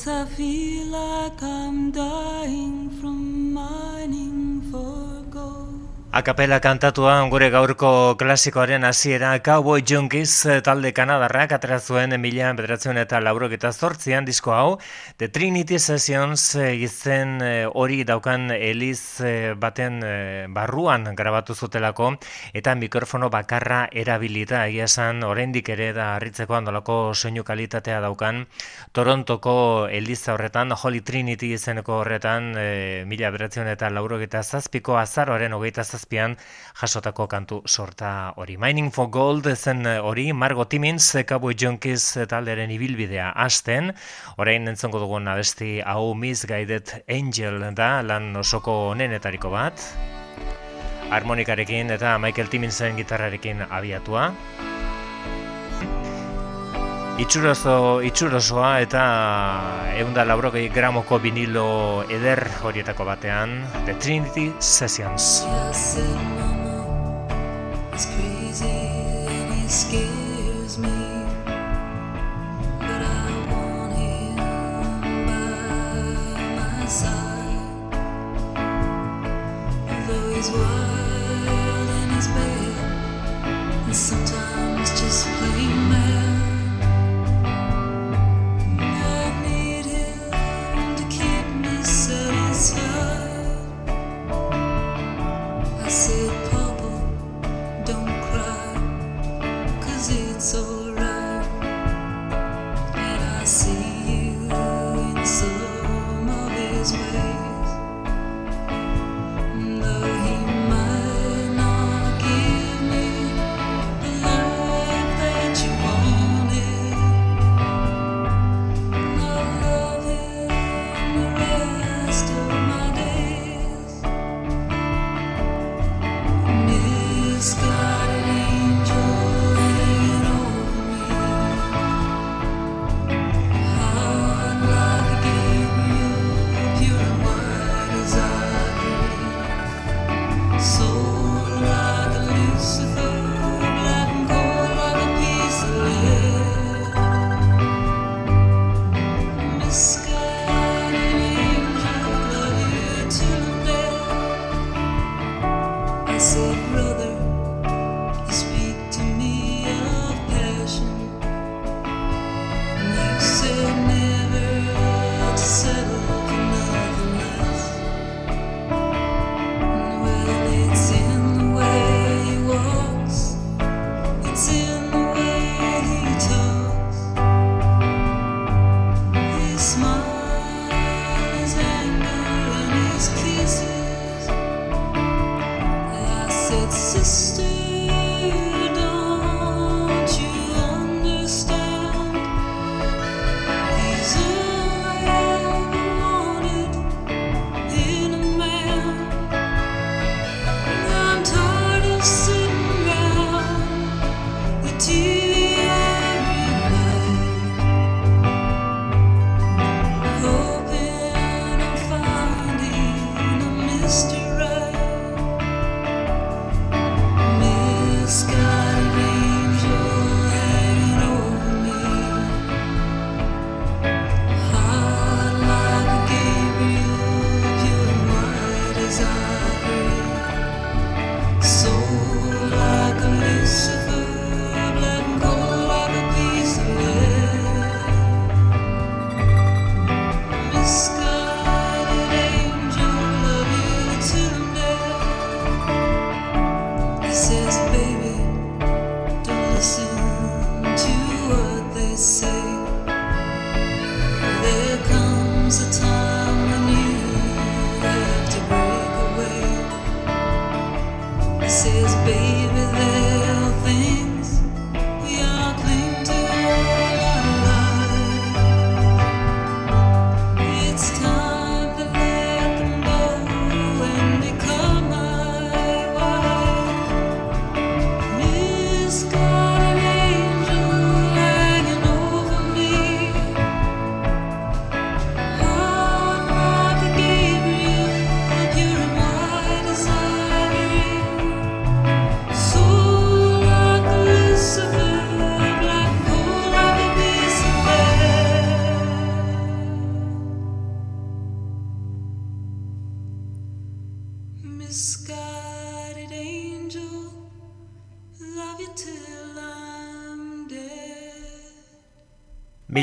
Yes, I feel like I'm Akapela kantatua gure gaurko klasikoaren hasiera. Cowboy Junkies eh, talde kanadarrak atera zuen emilia bederatzen eta laurok eta zortzian disko hau. The Trinity Sessions eh, izen eh, hori daukan eliz baten barruan grabatu zutelako eta mikrofono bakarra erabilita. Egia esan oraindik ere da harritzeko andolako soinu kalitatea daukan. Torontoko eliza horretan Holy Trinity izeneko horretan mila bederatzen eta laurok eta zazpiko azaroaren hogeita zazpian jasotako kantu sorta hori. Mining for Gold zen hori, Margo Timmins, Cowboy Junkies talderen ibilbidea hasten, orain entzongo dugun abesti hau Misguided Angel da, lan osoko onenetariko bat, harmonikarekin eta Michael Timminsen gitarrarekin abiatua. Itxurozo, itxurosoa eta eunda laurogei gramoko vinilo eder horietako batean The Trinity Sessions. He's wild and he's bad, and sometimes just plain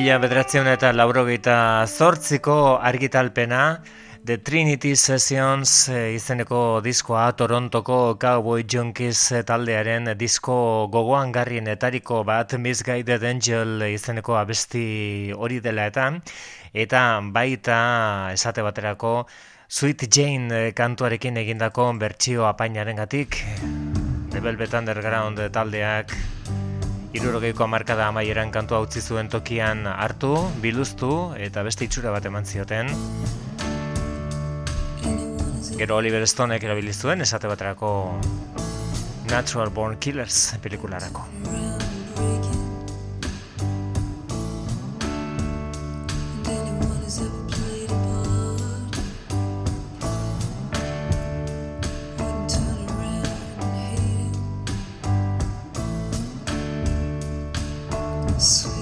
Mila bederatzen eta laurogeita zortziko argitalpena The Trinity Sessions eh, izeneko diskoa Torontoko Cowboy Junkies taldearen disko gogoan garrienetariko bat Misguided Angel izeneko abesti hori dela eta eta baita esate baterako Sweet Jane kantuarekin egindako bertsio apainaren gatik The Velvet Underground taldeak Irurogeiko amarkada amaieran kantua utzi zuen tokian hartu, biluztu eta beste itxura bat eman zioten. Gero Oliver Stonek erabilizuen esate baterako Natural Born Killers pelikularako. isso.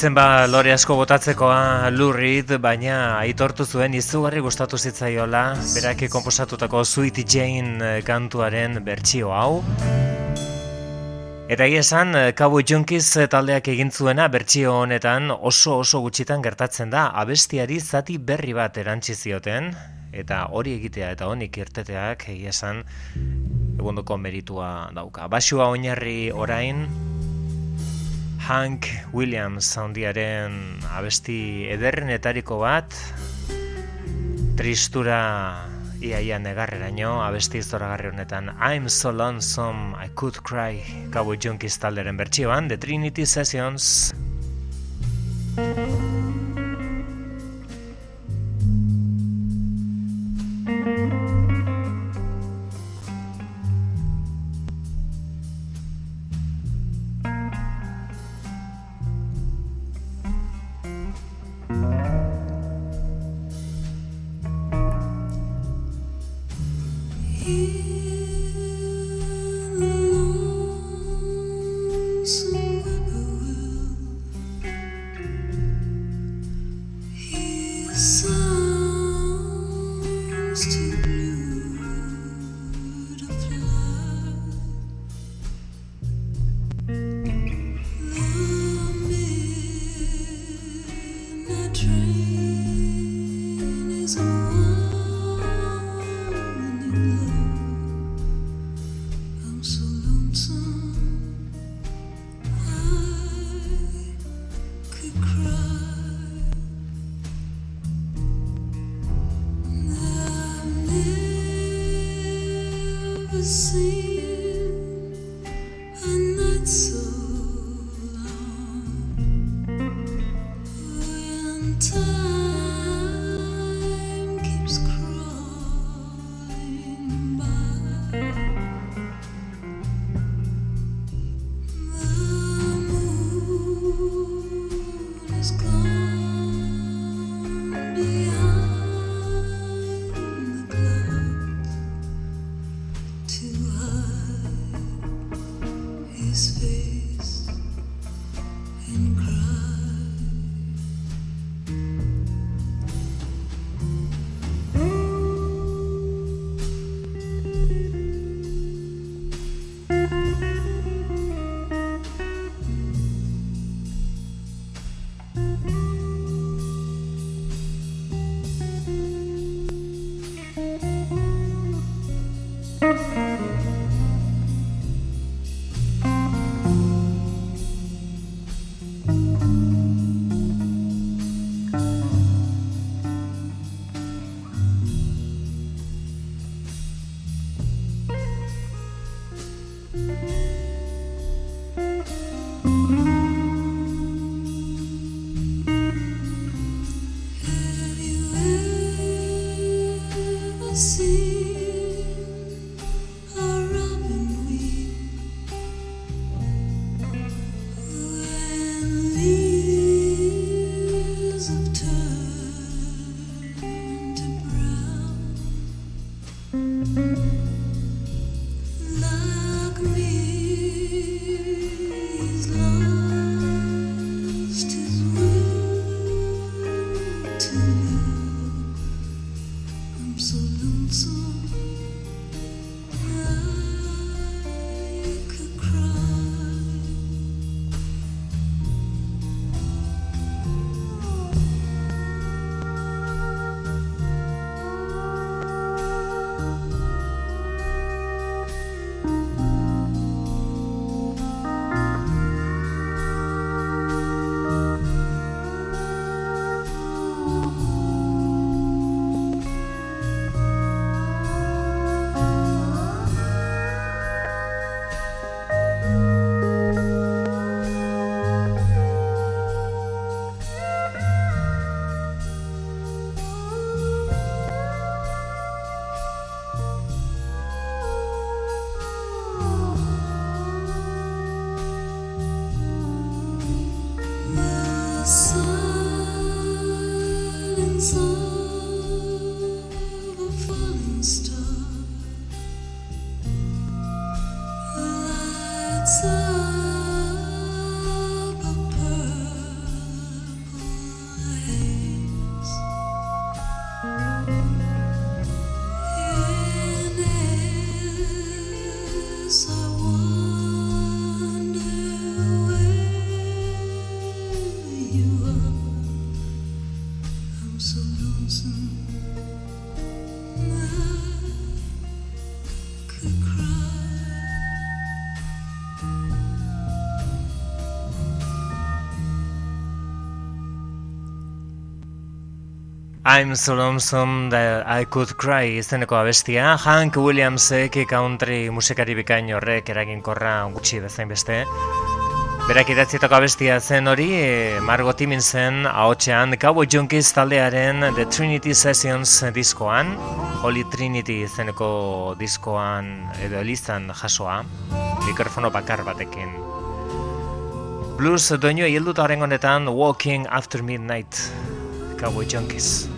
Etzen ba lore asko botatzekoa lurrit, baina aitortu zuen izugarri gustatu zitzaiola, berake komposatutako Sweet Jane eh, kantuaren bertsio hau. Eta esan, eh, Cowboy Junkies eh, taldeak egin zuena bertsio honetan oso oso gutxitan gertatzen da, abestiari zati berri bat erantzi zioten, eta hori egitea eta honik irteteak egia esan egundoko meritua dauka. Basua oinarri orain, Hank Williams handiaren abesti ederrenetariko bat, tristura iaia negarreraino abesti zoragarri honetan. I'm so lonesome I could cry. Cowboy Junkies talderen bertsioan The Trinity Sessions I'm so lonesome that I could cry izeneko abestia. Hank Williamsek country musikari bikain horrek eraginkorra gutxi bezain beste. Berak idatzietako abestia zen hori, e, Margot Timminsen ahotxean Cowboy Junkies taldearen The Trinity Sessions diskoan, Holy Trinity izeneko diskoan edo elizan jasoa, mikrofono bakar batekin. Blues doinua hilduta honetan Walking After Midnight, Cowboy Junkies.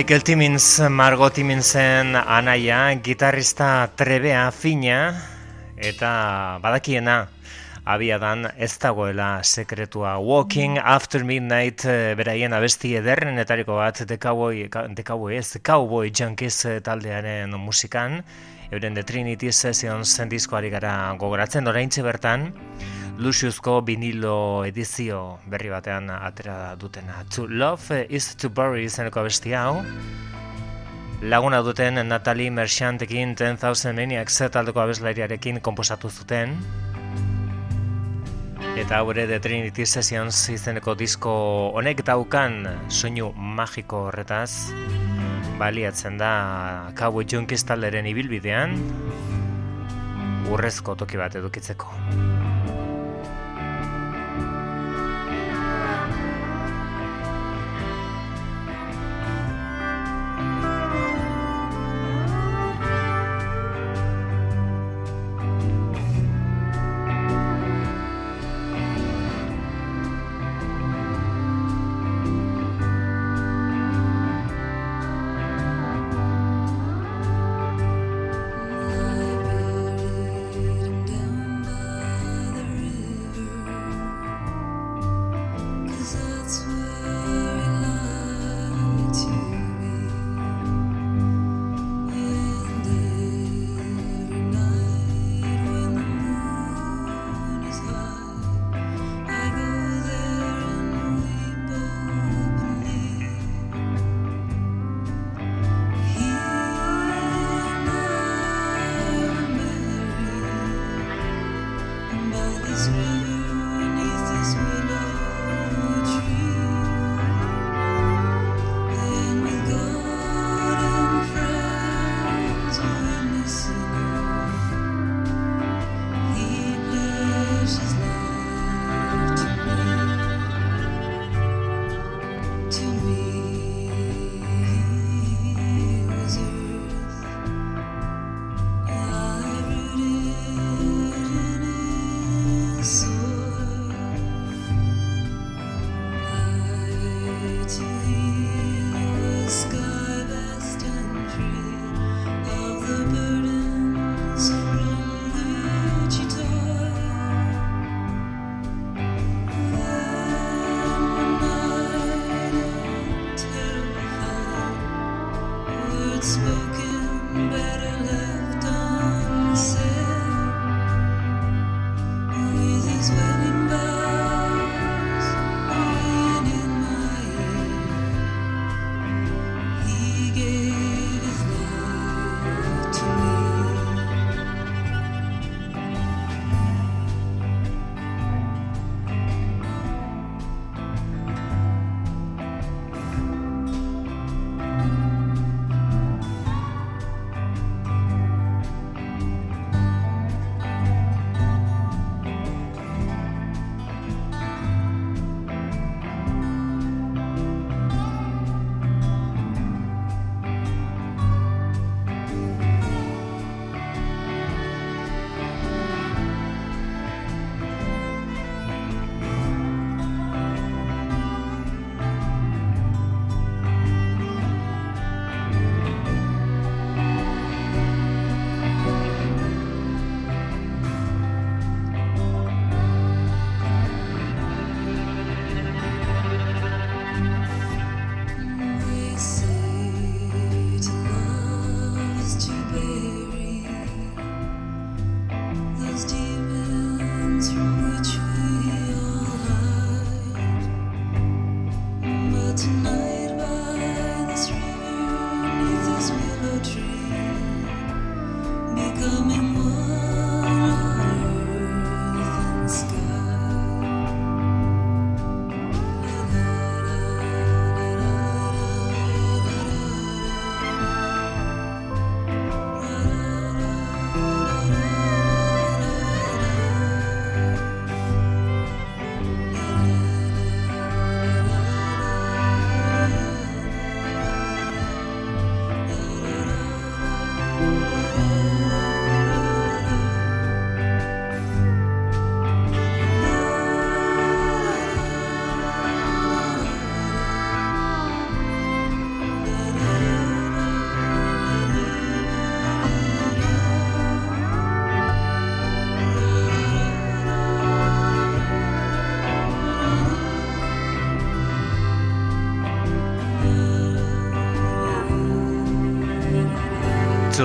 Michael Timmins, Margot Timminsen anaia, gitarrista trebea fina, eta badakiena, abiadan ez dagoela sekretua. Walking After Midnight eh, beraien abesti ederren etariko bat The Cowboy, The Cowboy, ez, Cowboy Junkies eh, taldearen musikan, euren The Trinity Sessions diskoari gara gogoratzen, oraintxe bertan, Luciusko vinilo edizio berri batean atera dutena. To Love is to Bury izeneko abesti hau. Laguna duten Natalie Merchantekin 10,000 Maniacs taldeko abeslariarekin komposatu zuten. Eta haure de Trinity Sessions izeneko disko honek daukan soinu magiko horretaz baliatzen da Cowboy Junkies talderen ibilbidean urrezko toki bat edukitzeko.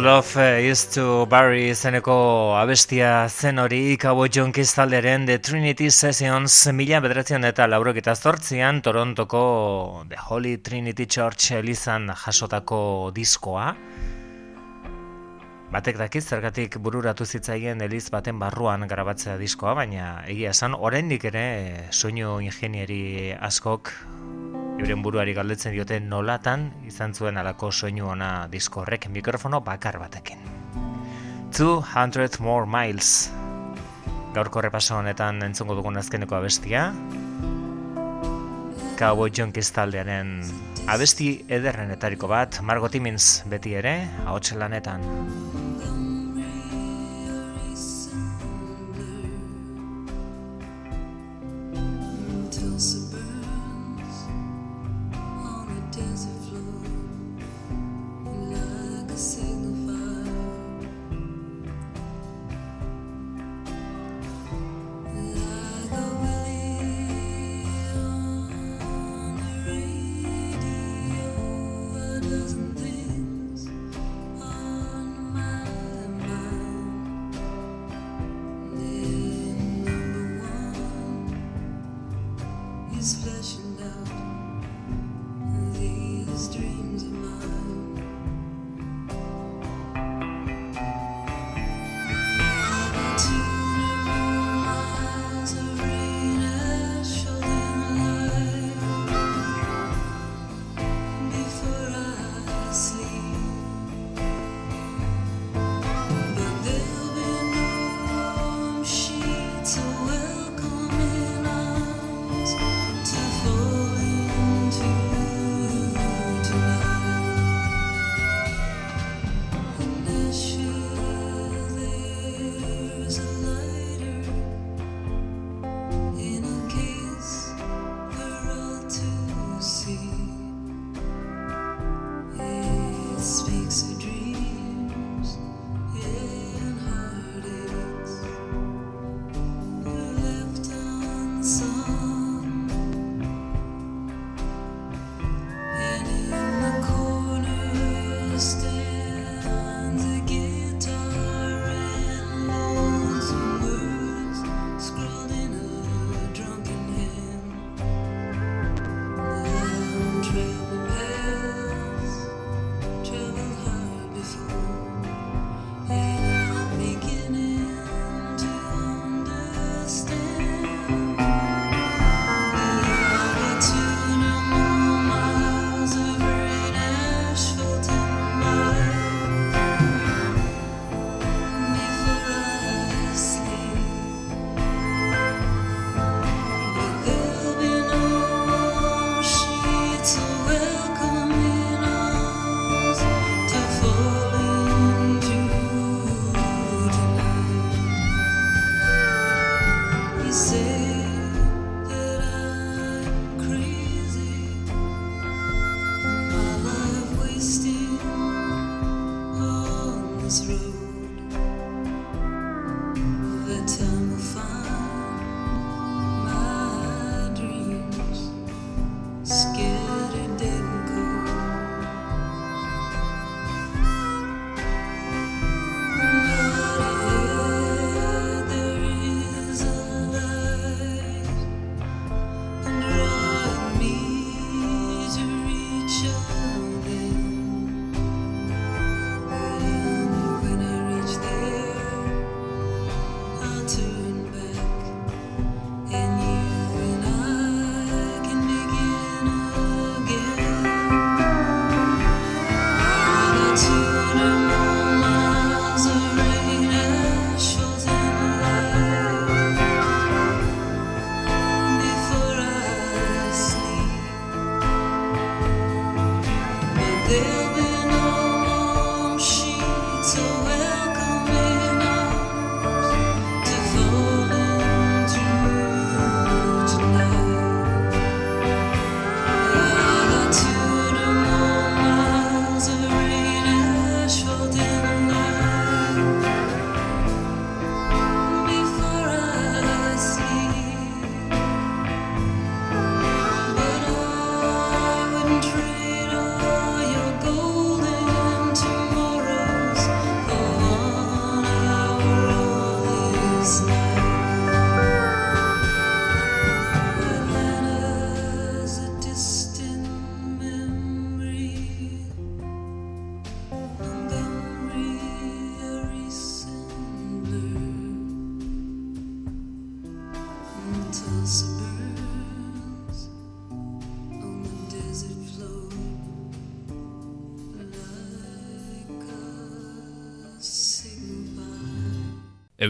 Love is to bury zeneko abestia zen hori. Cabo Junkies talderen The Trinity Sessions mila bederatzen eta laurok eta zortzian Torontoko The Holy Trinity Church elizan jasotako diskoa. Batek dakiz, zergatik bururatu zitzaien eliz baten barruan grabatzea diskoa, baina egia esan, oraindik ere soinu ingenieri askok euren buruari galdetzen diote nolatan izan zuen alako soinu ona disko horrek mikrofono bakar batekin. 200 more miles. Gaurko repaso honetan entzongo dugun azkeneko abestia. Cowboy Junkies taldearen abesti ederrenetariko bat Margot Timmins beti ere ahotsen lanetan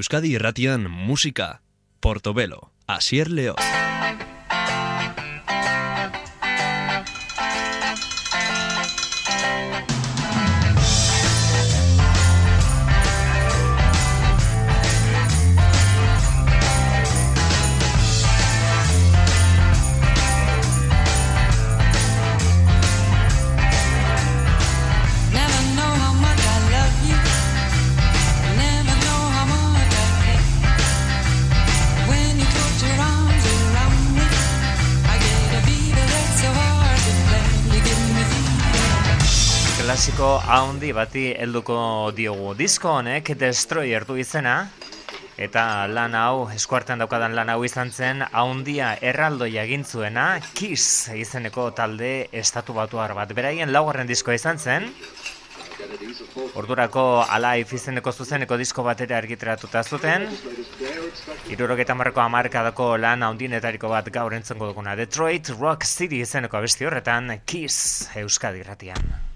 Euskadi Irratian Musika, Portobelo, Asier León. Haundi bati helduko diogu. Disko honek Destroyer du izena, eta lan hau, eskuartean daukadan lan hau izan zen, haundia erraldoia egintzuena, Kiss izeneko talde estatu batuar bat. Beraien laugarren diskoa izan zen, Ordurako Alive izeneko zuzeneko disko batera argitratuta zuten. Irurogeta marreko amarkadako lan haundinetariko bat gaur entzengo duguna. Detroit Rock City izeneko abesti horretan Kiss Euskadi ratian.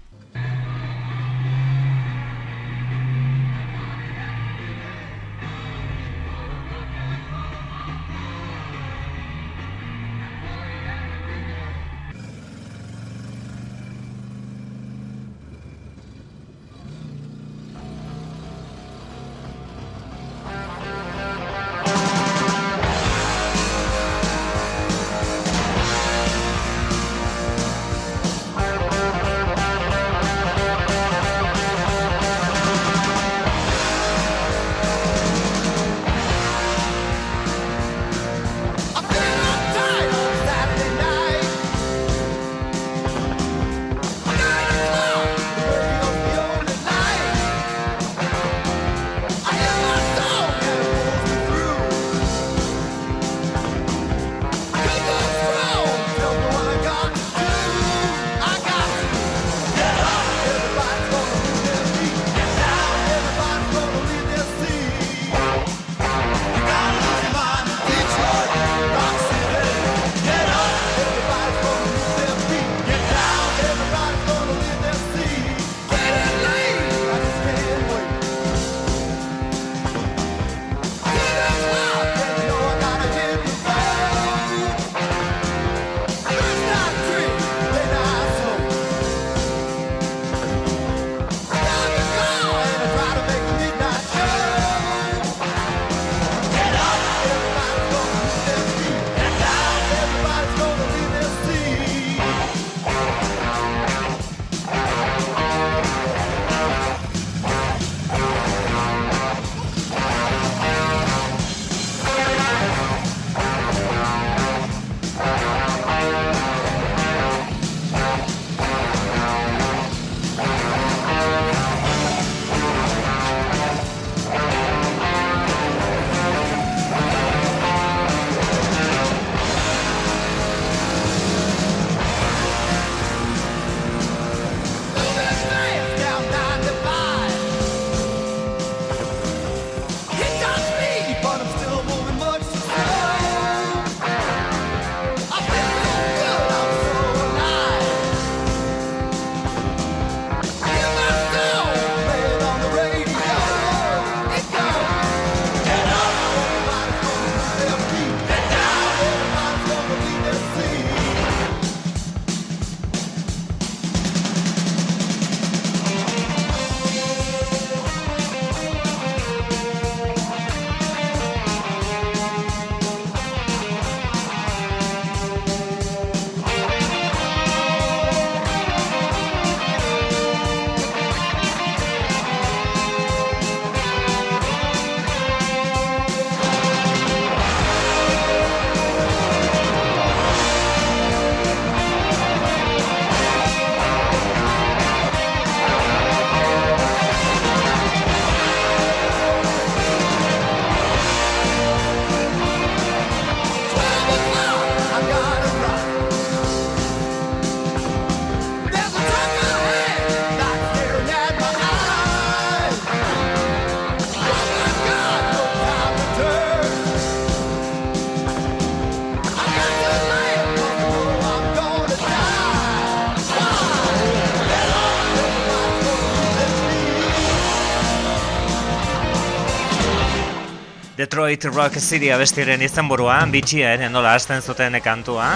Detroit Rock City abestiren izan buruan, bitxia ere nola hasten zuten kantua.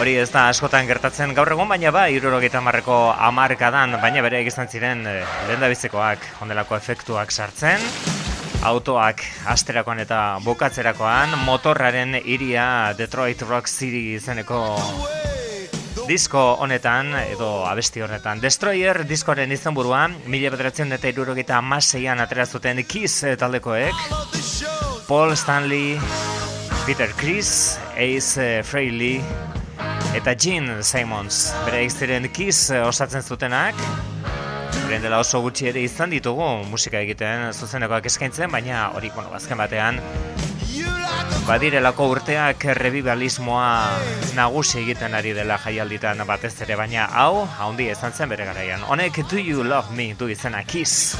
Hori ez da askotan gertatzen gaur egun, baina ba, irurogeita marreko amarkadan, baina bere egizan ziren e, lehen bizikoak, ondelako efektuak sartzen. Autoak asterakoan eta bukatzerakoan, motorraren iria Detroit Rock City izeneko disko honetan, edo abesti honetan. Destroyer diskoaren izan buruan, mila bederatzen eta irurogeita amaseian aterazuten Kiss taldekoek. Paul Stanley, Peter Chris, Ace Frehley, eta Gene Simons. Bere egiztiren Kiss osatzen zutenak. Beren dela oso gutxi ere izan ditugu musika egiten zuzenekoak eskaintzen, baina hori, bueno, bazken batean, Badirelako urteak revivalismoa nagusi egiten ari dela jaialditan batez ere, baina hau, haundi ezan zen bere garaian. Honek, do you love me, du izena kiss.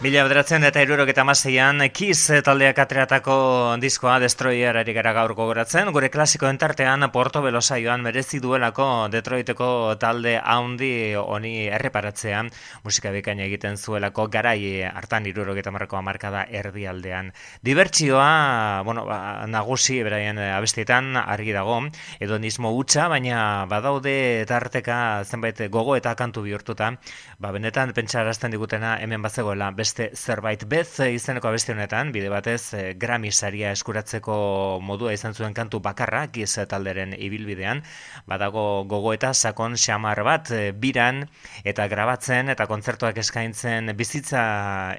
Mila bederatzen eta irurok eta mazeian, Kiss taldeak atreatako diskoa Destroyer ari gara gaur gogoratzen. Gure klasiko entartean Porto Belosa joan merezi duelako Detroiteko talde haundi honi erreparatzean. Musika bikaina egiten zuelako garai hartan irurok eta marrako amarkada erdialdean. Dibertsioa, bueno, ba, nagusi beraien abestietan argi dago, edo nismo utxa, baina badaude tarteka zenbait gogo eta kantu bihurtuta. Ba, benetan pentsarazten digutena hemen bazegoela zerbait. Bez izeneko abesti honetan, bide batez eh, Grammy saria eskuratzeko modua izan zuen kantu bakarra, giz talderen ibilbidean, badago gogo eta sakon xamar bat eh, biran eta grabatzen eta kontzertuak eskaintzen bizitza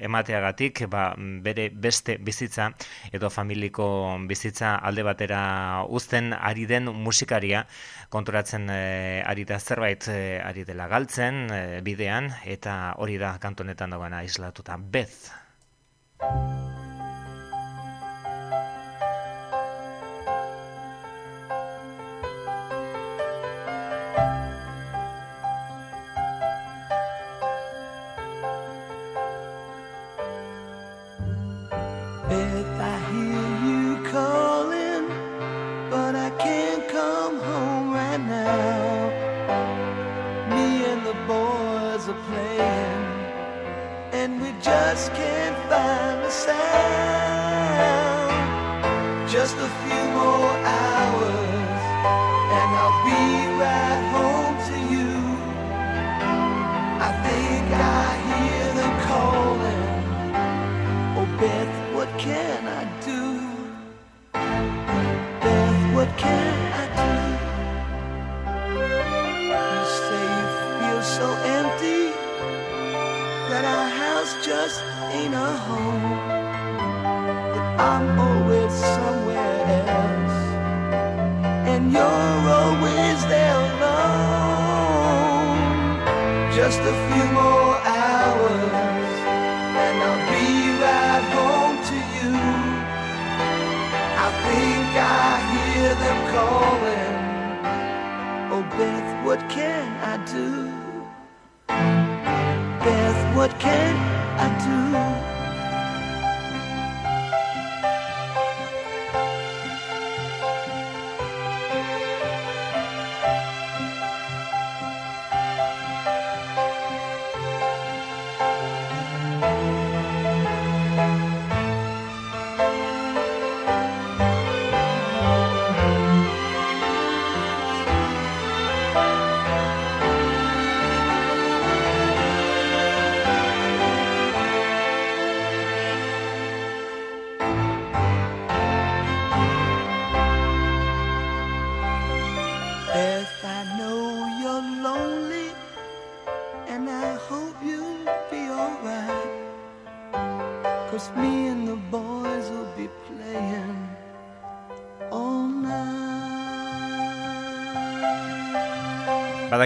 emateagatik, ba, bere beste bizitza edo familiko bizitza alde batera uzten ari den musikaria, konturatzen e, ari da zerbait ari dela galtzen bidean eta hori da kantonetan dagoena islatuta Beth.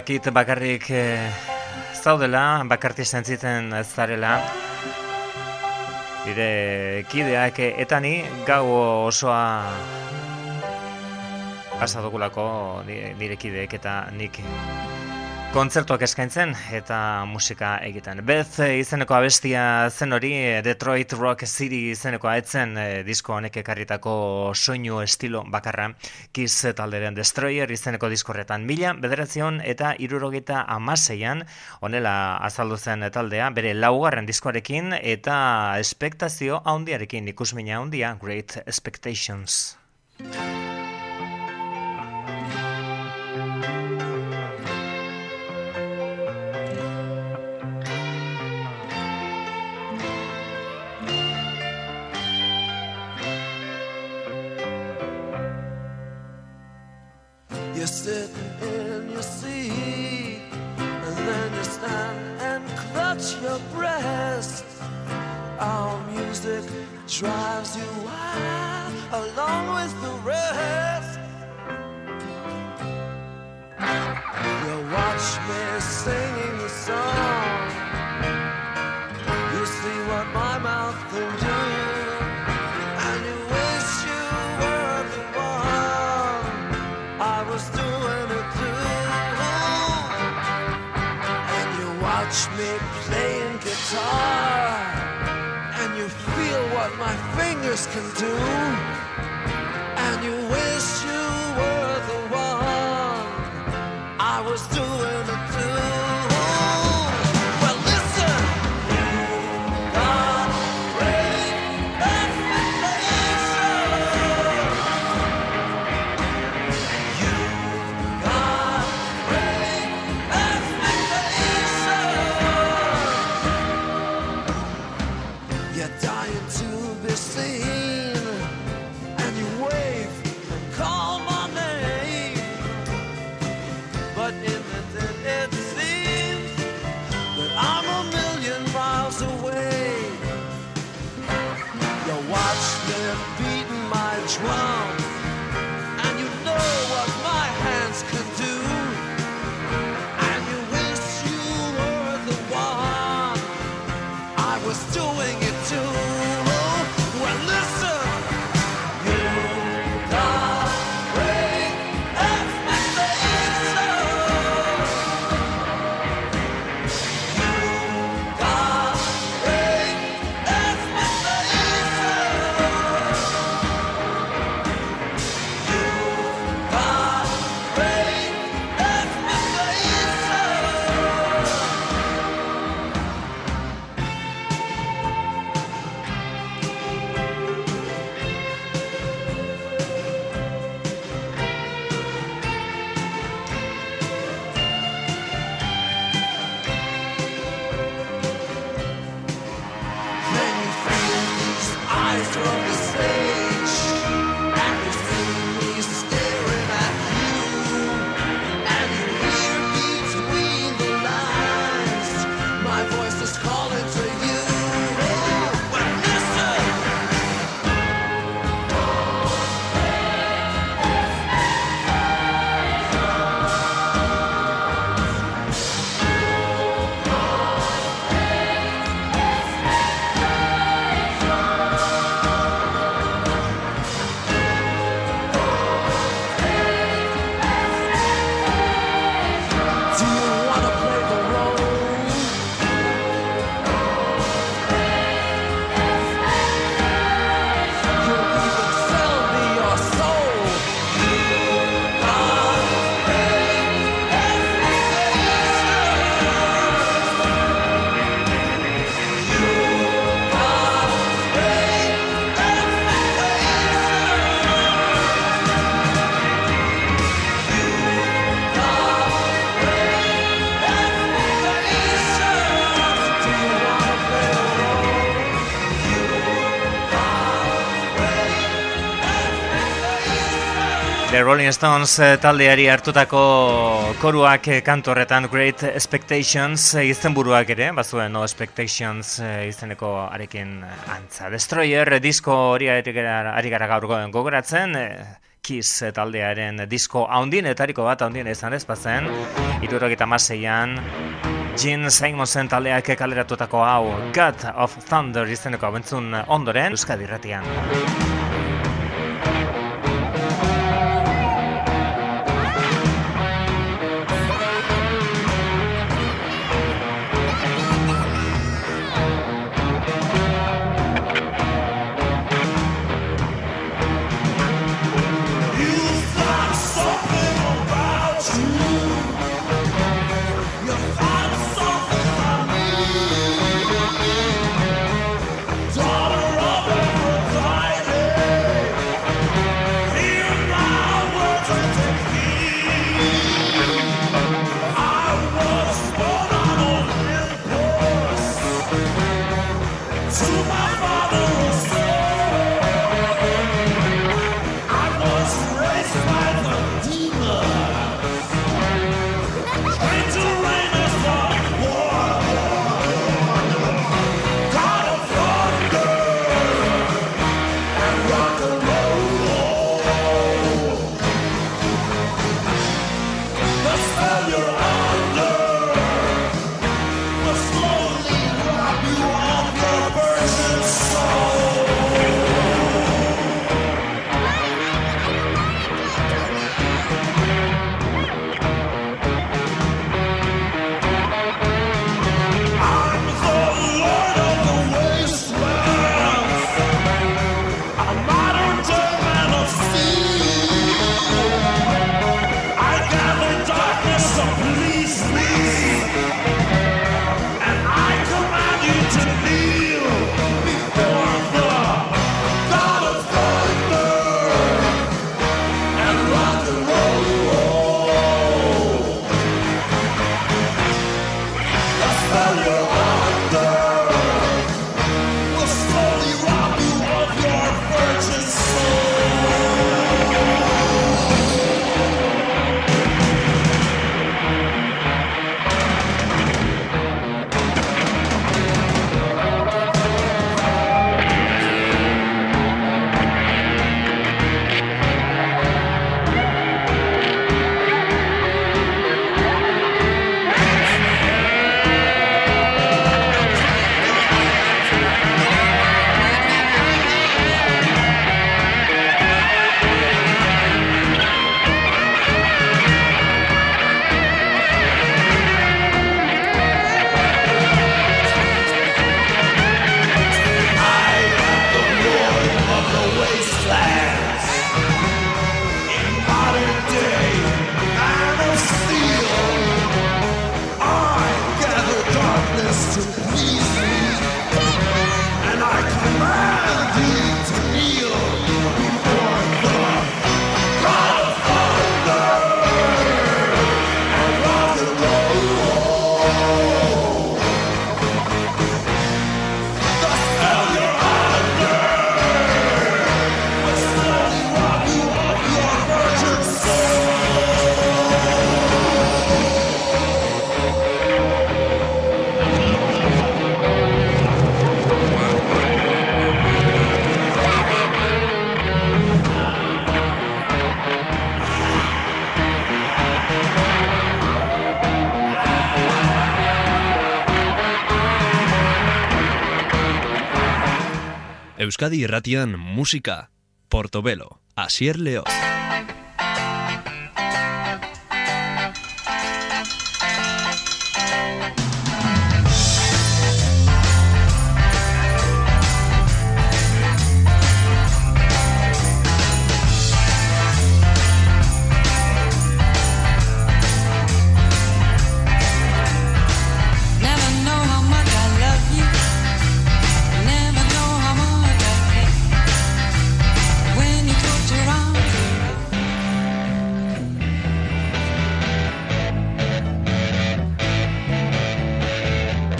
badakit bakarrik eh, e, zaudela, bakarti sentitzen zarela. Bide kideak eh, eta ni gau osoa pasa dugulako nire kideek eta nik kontzertuak eskaintzen eta musika egiten. Beth izeneko abestia zen hori Detroit Rock City izeneko etzen e, eh, disko honek ekarritako soinu estilo bakarra Kiss talderen Destroyer izeneko diskorretan mila bederatzion eta irurogeita amaseian onela azaldu zen taldea bere laugarren diskoarekin eta espektazio haundiarekin ikusmina haundia Great Expectations. music drives you wild along with the rest. You watch me sing. do? Rolling Stones eh, taldeari hartutako koruak eh, kantorretan Great Expectations eh, izten buruak ere, bazuen No Expectations izeneko arekin antza. Destroyer disko hori ari gara gaur gogoratzen, Kiss taldearen disko haundin, etariko bat haundin izan ez bazen, irurok eta maseian, Gene Simonsen taldeak kaleratutako hau God of Thunder izeneko abentzun ondoren, Euskadi Ratian. Euskadi Irratian Musika, Portobelo, Asier Leoz.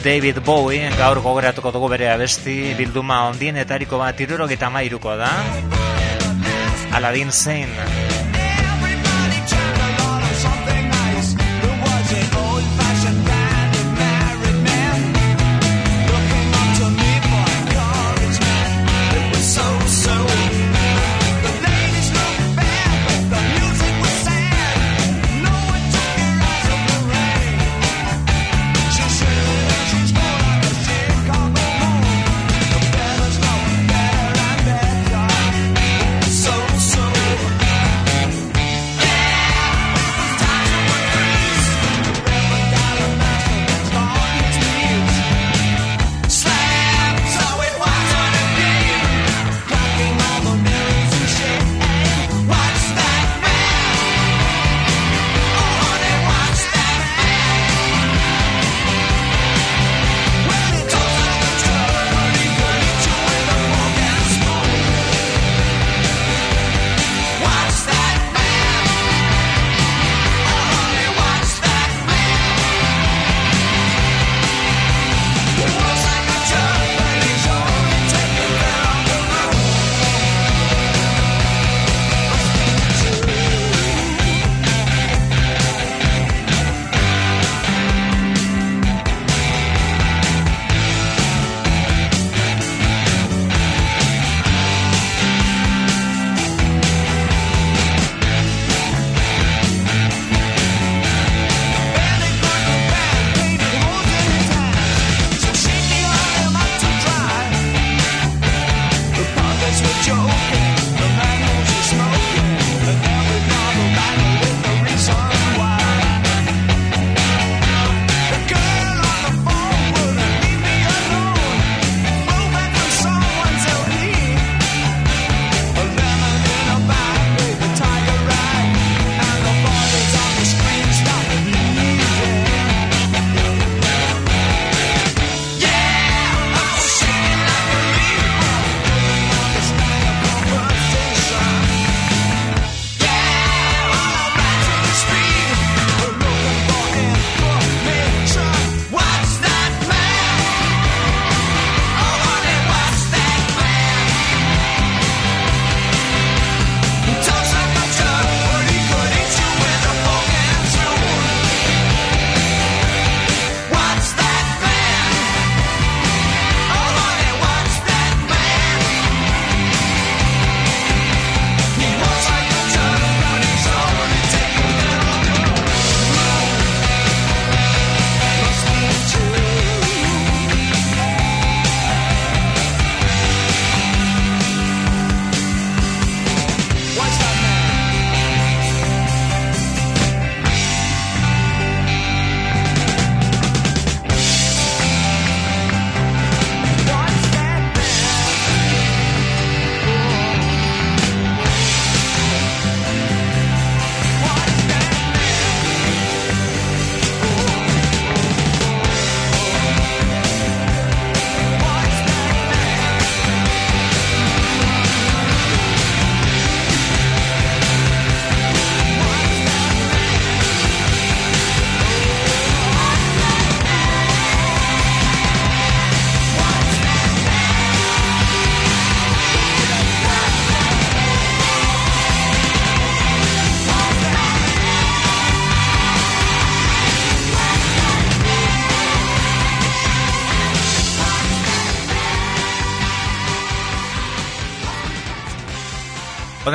David Bowie gaur gogoratuko dugu bere abesti bilduma ondienetariko bat irurogeta mairuko da. Aladdin Zane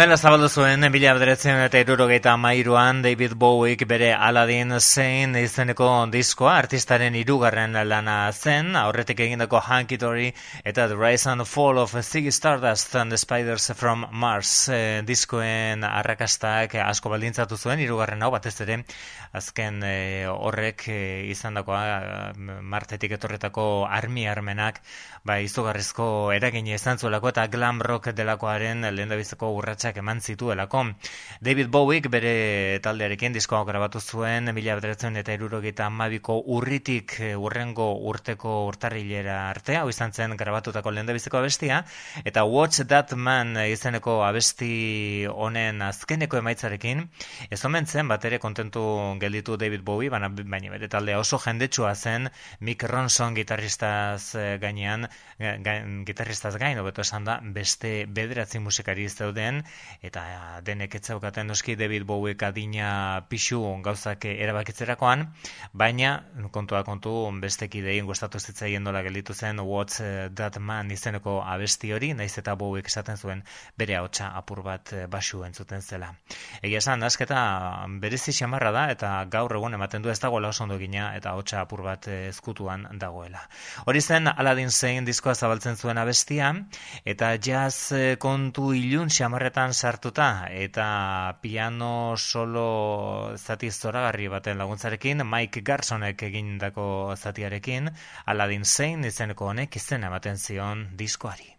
Honela zabaldu zuen, mila bederetzen eta irurogeita mairuan David Bowiek bere Aladdin zein izeneko diskoa, artistaren irugarren lana zen, aurretik egindako Hanky Dory eta The Rise and Fall of Ziggy Stardust and the Spiders from Mars e, diskoen arrakastak asko baldintzatu zuen, irugarren hau batez ere, azken e, horrek e, izan dakoa, martetik etorretako armi armenak, ba, izugarrizko eragine izan zuelako eta glam rock delakoaren lehen biziko urratsak eman zituelako. David Bowiek bere taldearekin diskoa grabatu zuen, mila bederatzen eta irurogeita amabiko urritik eh, urrengo urteko urtarrilera arte, hau izan zen grabatutako lehen biziko abestia, eta Watch That Man izeneko abesti honen azkeneko emaitzarekin, ez omen zen bat ere kontentu gelditu David Bowie, baina, baina bere taldea oso jendetsua zen Mick Ronson gitarristaz eh, gainean, gain, gitarristaz gain, obeto esan da, beste bederatzi musikari ez dauden, eta denek etzaukaten noski David Bowie adina pixu gauzak erabakitzerakoan, baina kontua kontu beste kidein gustatu zitzaien dola gelditu zen What's That Man izeneko abesti hori, naiz eta Bowie esaten zuen bere hautsa apur bat basu entzuten zela. Egia esan, asketa berezi xamarra da, eta gaur egun ematen du ez dagoela oso ondo gina, eta hautsa apur bat ezkutuan dagoela. Hori zen, Aladdin zein diskoa zabaltzen zuen abestia, eta jazz eh, kontu ilun xamarretan sartuta, eta piano solo zati zoragarri baten laguntzarekin, Mike Garsonek egindako zatiarekin, Aladdin zein izeneko honek izen ematen zion diskoari.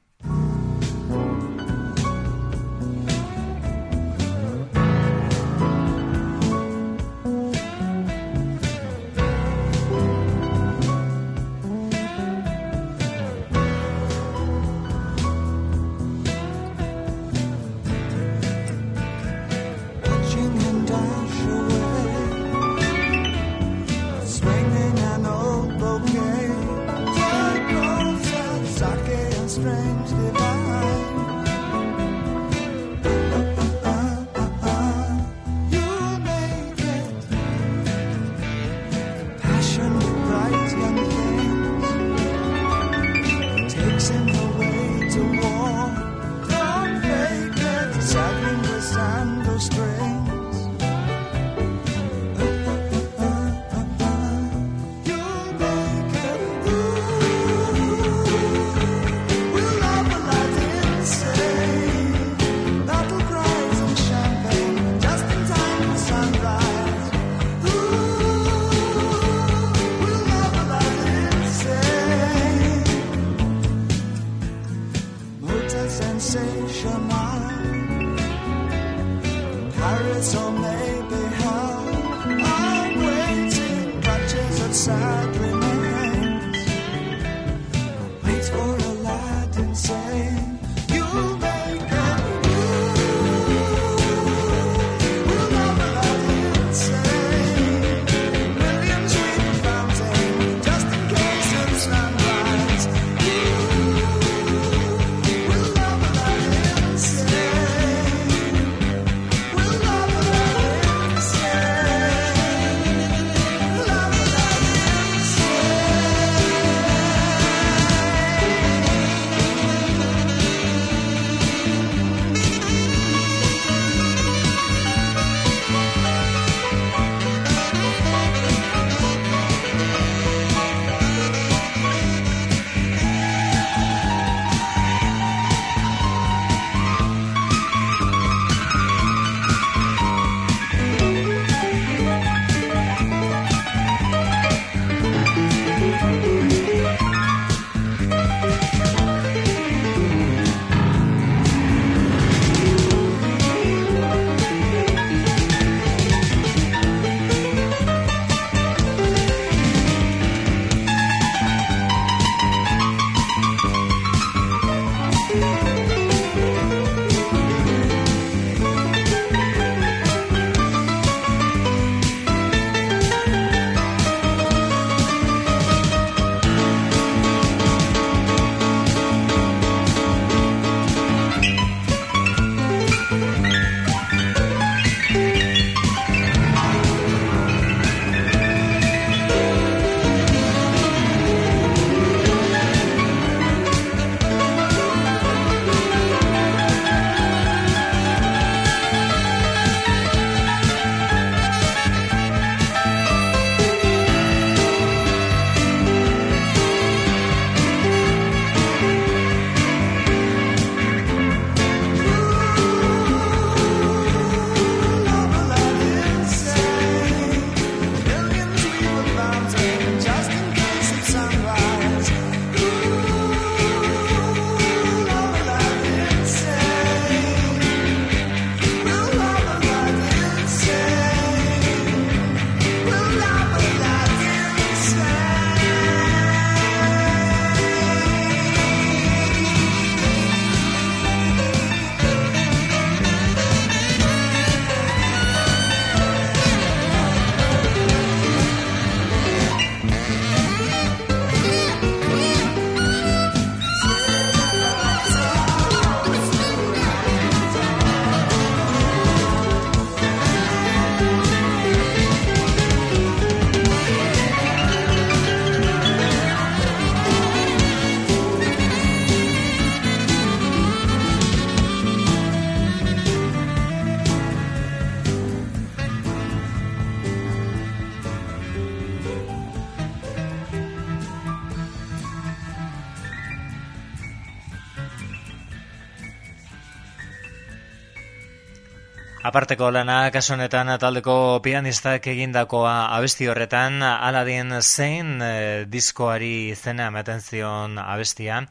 Aparteko lana kasunetan taldeko pianistak egindakoa abesti horretan Aladin zein e, diskoari izena ematen zion abestia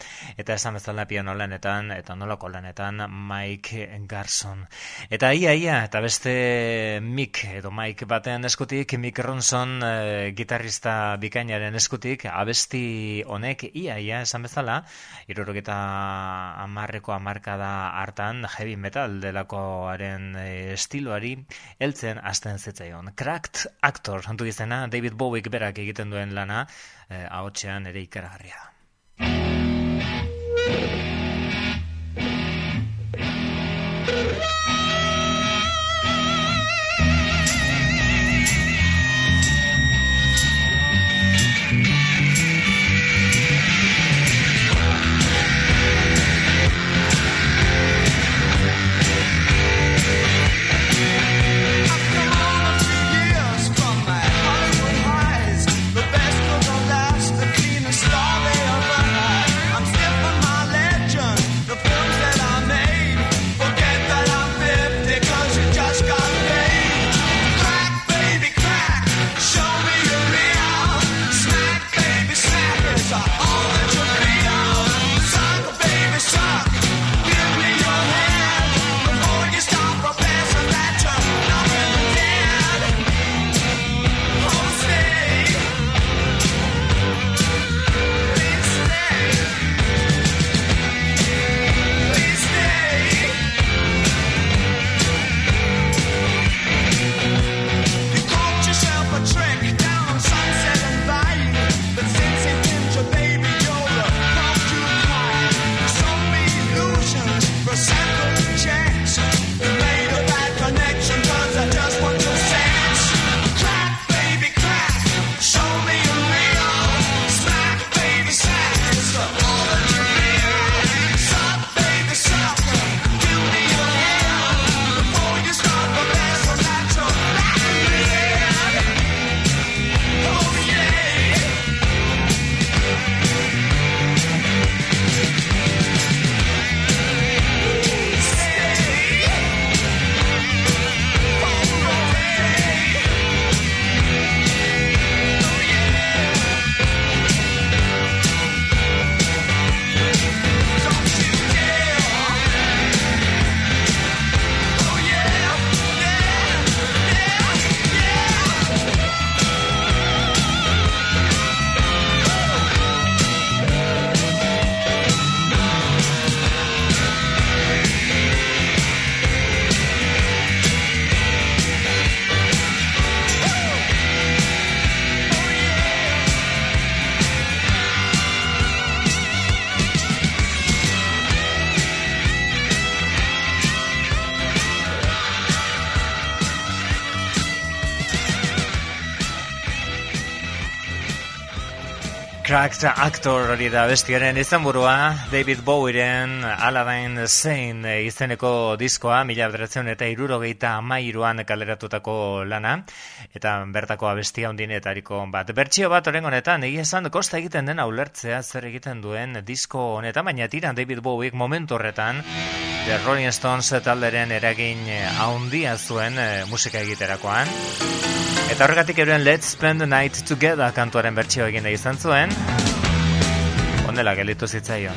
eta esan bezala piano lanetan eta nolako lanetan Mike Garson. Eta ia ia eta beste Mick edo Mike batean eskutik Mick Ronson e, gitarrista bikainaren eskutik abesti honek ia ia esan bezala iruroketa amarreko amarkada hartan heavy metal delakoaren e, estiloari heltzen hasten zitzaion. Cracked actor hantu izena David Bowie berak egiten duen lana eh, ahotsean ere ikaragarria. Cracked Actor hori da bestiaren izan burua, David Bowieren Aladdin Zayn izeneko diskoa, mila bederatzen eta irurogeita amairuan kaleratutako lana, eta bertako abestia hundinetariko bat. Bertxio bat oren honetan, egia esan, kosta egiten dena ulertzea zer egiten duen disko honetan, baina tiran David Bowiek momentu horretan, The Rolling Stones talderen eragin haundia zuen eh, musika egiterakoan. Eta horregatik euren Let's Spend the Night Together kantuaren bertsio egin da izan zuen. Ondela, que listo si estáis.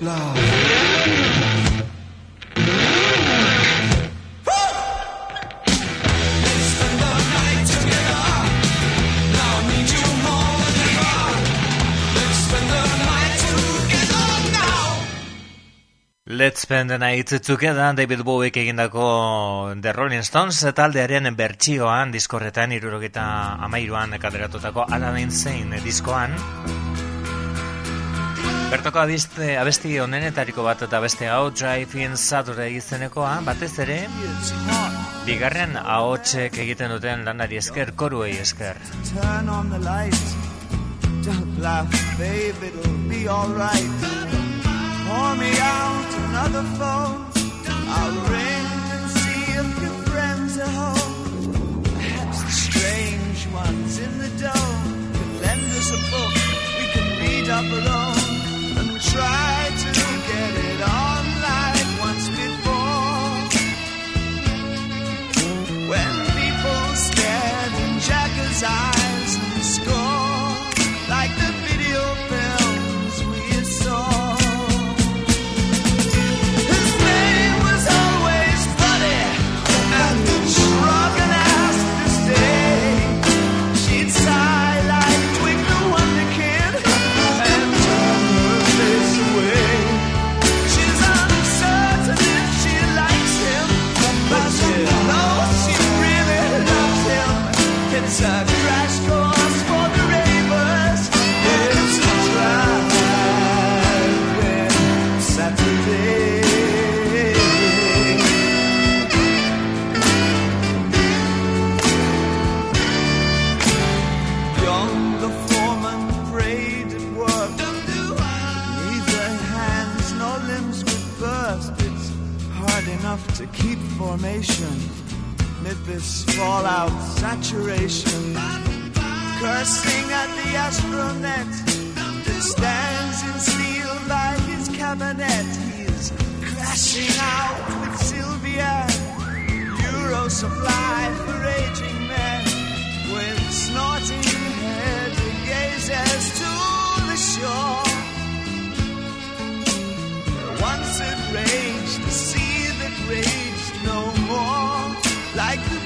Love. Let's spend the night together David Bowiek egindako The Rolling Stones taldearen bertsioan diskorretan irurogeta amairuan kaderatutako Aladdin Zane diskoan Bertoko abiste, abesti onenetariko bat eta beste hau Drive in Saturday izenekoa batez ere bigarren ahotsek egiten duten lanari esker koruei esker Turn on the light. Don't laugh, babe, it'll be alright. Pour me out another phone. I'll ring and see if your friends are home. Perhaps the strange ones in the dome could lend us a book we can read up alone and formation amid this fallout saturation. Cursing at the astronet that stands in steel by his cabinet. He's crashing out with Sylvia. Euro supply for aging men with snorting head gazes to the shore. Once it raged, the sea that raged no more, like the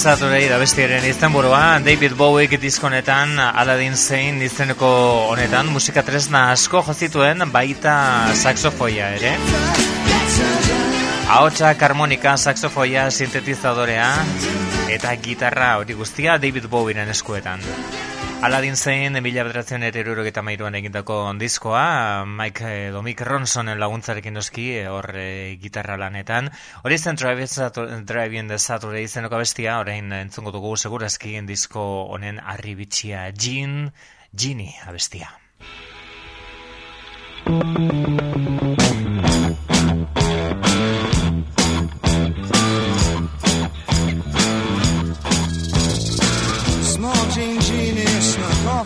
Saturday da bestiaren izenburua David Bowiek diskonetan Aladdin Zane izeneko honetan musika tresna asko jozituen baita saxofoia ere Ahotsak, harmonika, saxofoia, sintetizadorea eta gitarra hori guztia David Bowieren eskuetan. Aladin zein, mila bederatzen ererurok eta mairuan egindako diskoa, Mike eh, Domik Ronsonen laguntzarekin doski, eh, hor e, gitarra lanetan. Hori zen Drive in the Saturday izenoko bestia, orain entzungo dugu segurazki disko honen arribitxia Jean, Gini abestia.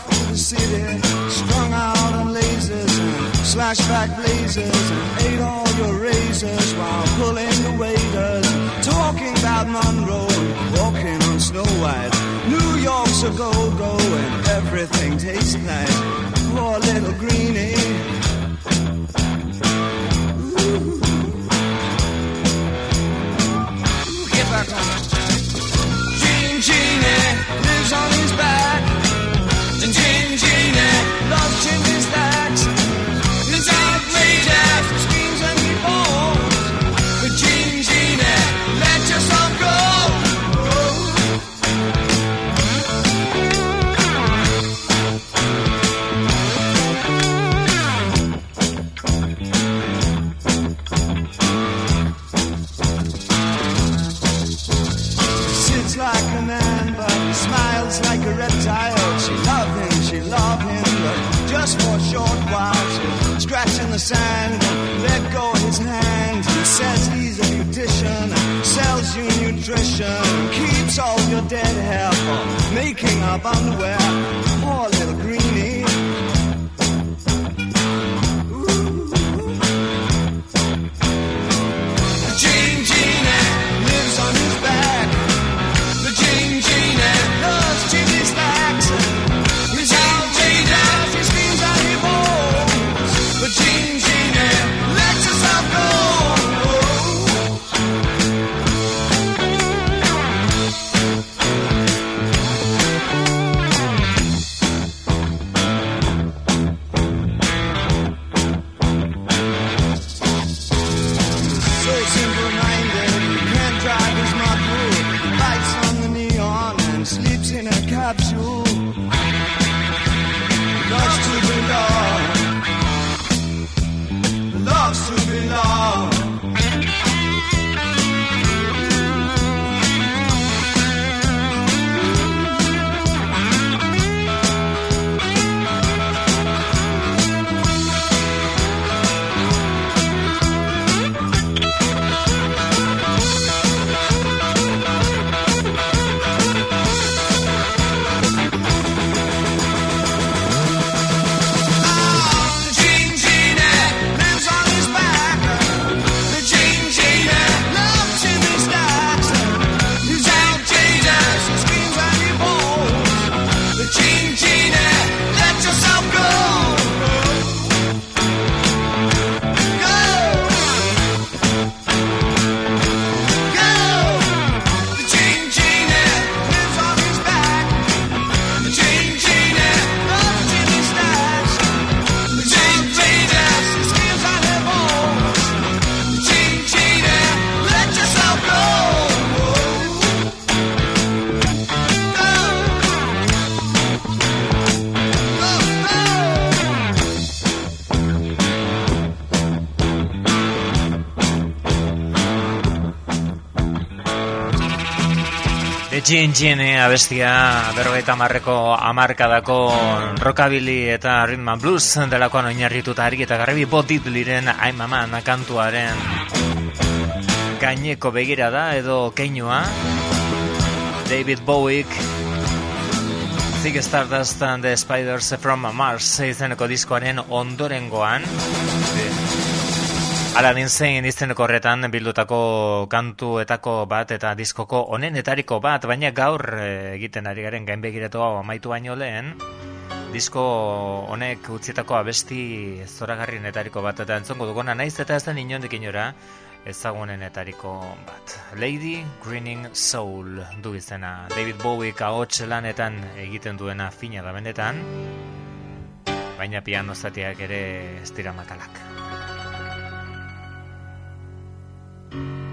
City, strung out on lasers and slashback blazers, and ate all your razors while pulling the waiters, talking about Monroe and walking on Snow White. New York's a go-go and everything tastes nice. Poor little greenie. Get back on. Gene Genie lives on his back. The sand, let go his hand. Says he's a beautician, sells you nutrition, keeps all your dead hair for making up underwear. Gin Gin abestia berrogeita marreko amarkadako rockabili eta rhythm and blues delakoan oinarrituta ari eta garbi botit liren aimaman kantuaren gaineko begira da edo keinua. David Bowie Zig Stardust and the Spiders from Mars izeneko diskoaren ondorengoan Ala zein izeneko horretan bildutako kantuetako bat eta diskoko onenetariko bat, baina gaur eh, egiten ari garen gainbegiratu hau amaitu baino lehen, disko honek utzietako abesti zoragarrienetariko bat eta entzongo dugona naiz eta ez da inondik inora ezagunenetariko bat. Lady Greening Soul du izena. David Bowie kaotx lanetan egiten duena fina da benetan, baina piano zatiak ere estira makalak. thank you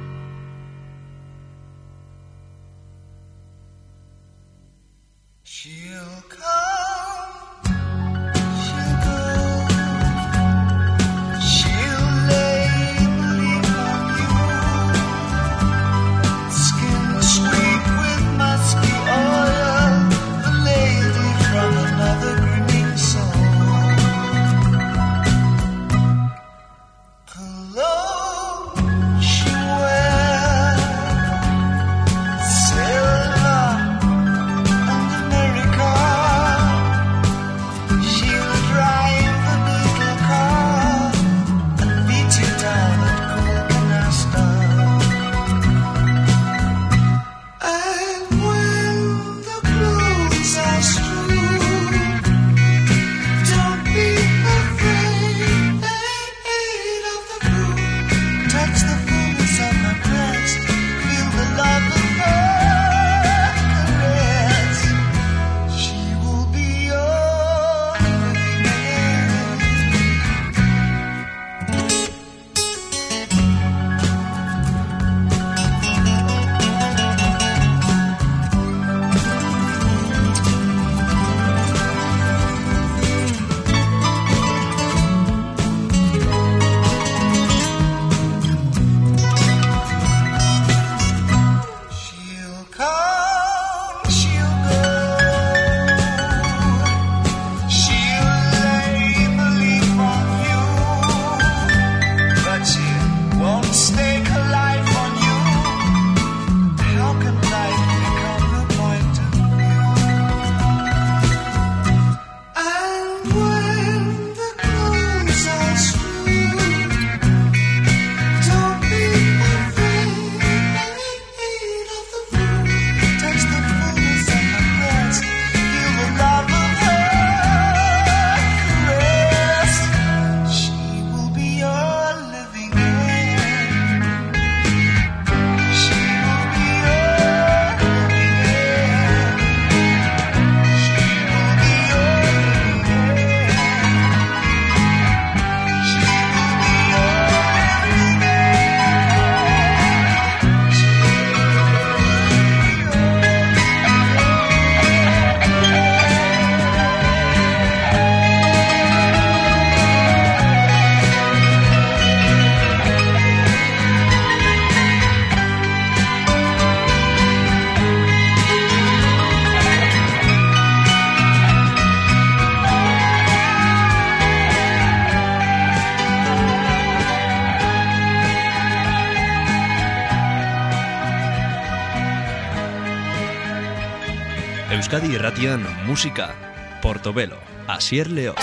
Edición, música, Portobelo, Asier León.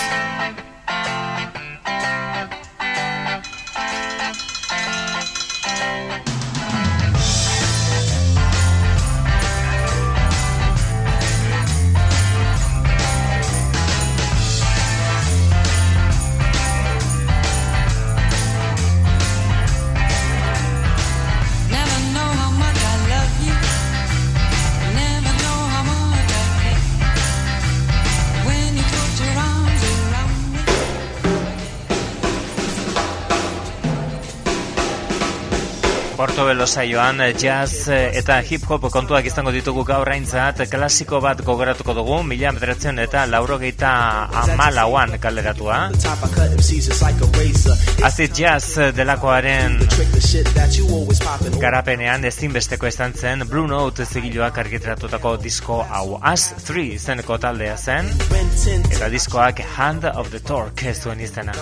Saioan eh, jazz eh, eta hip hop kontuak izango ditugu gaur aintzat klasiko bat gogoratuko dugu mila bederatzen eta laurogeita amalauan kalderatua Azit jazz delakoaren garapenean ezinbesteko izan zen Blue Note zigiloak argitratutako disko hau. As 3 zeneko taldea zen eta diskoak Hand of the Torque zuen izena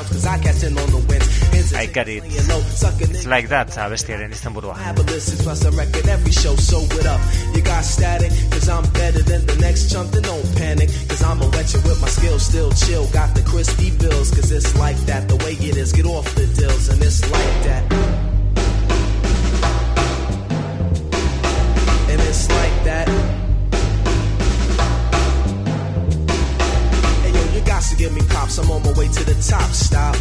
I get it It's like that abestiaren izan burua. Abolition plus a record every show, so what up? You got static, cause I'm better than the next chump, then don't panic, cause I'm a with my skills, still chill. Got the crispy bills, cause it's like that, the way it is, get off the deals, and it's like that. And it's like that. Hey yo, you got to give me props, I'm on my way to the top, stop.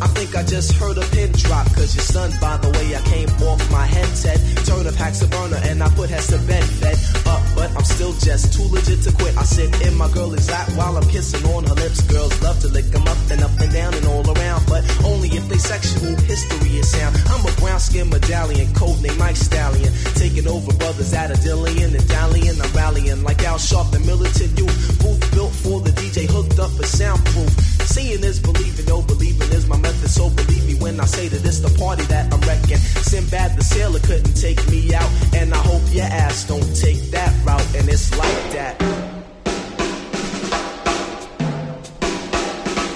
I think I just heard a pin drop, cause you're stunned by the way I came off my headset. Turn a packs a burner and I put heads to bed fed up, but I'm still just too legit to quit. I sit in my girl's lap while I'm kissing on her lips. Girls love to lick them up and up and down and all around, but only if they sexual history is sound. I'm a brown skin medallion, codename Mike Stallion. Taking over brothers at a Dillian and dallying. I'm rallying like Al Sharp and militant youth. Booth built for the DJ, hooked up for soundproof. Seeing is believing, no believing is my method. So believe me when I say that it's the party that I'm wrecking. Sinbad the sailor couldn't take me out, and I hope your ass don't take that route. And it's like that.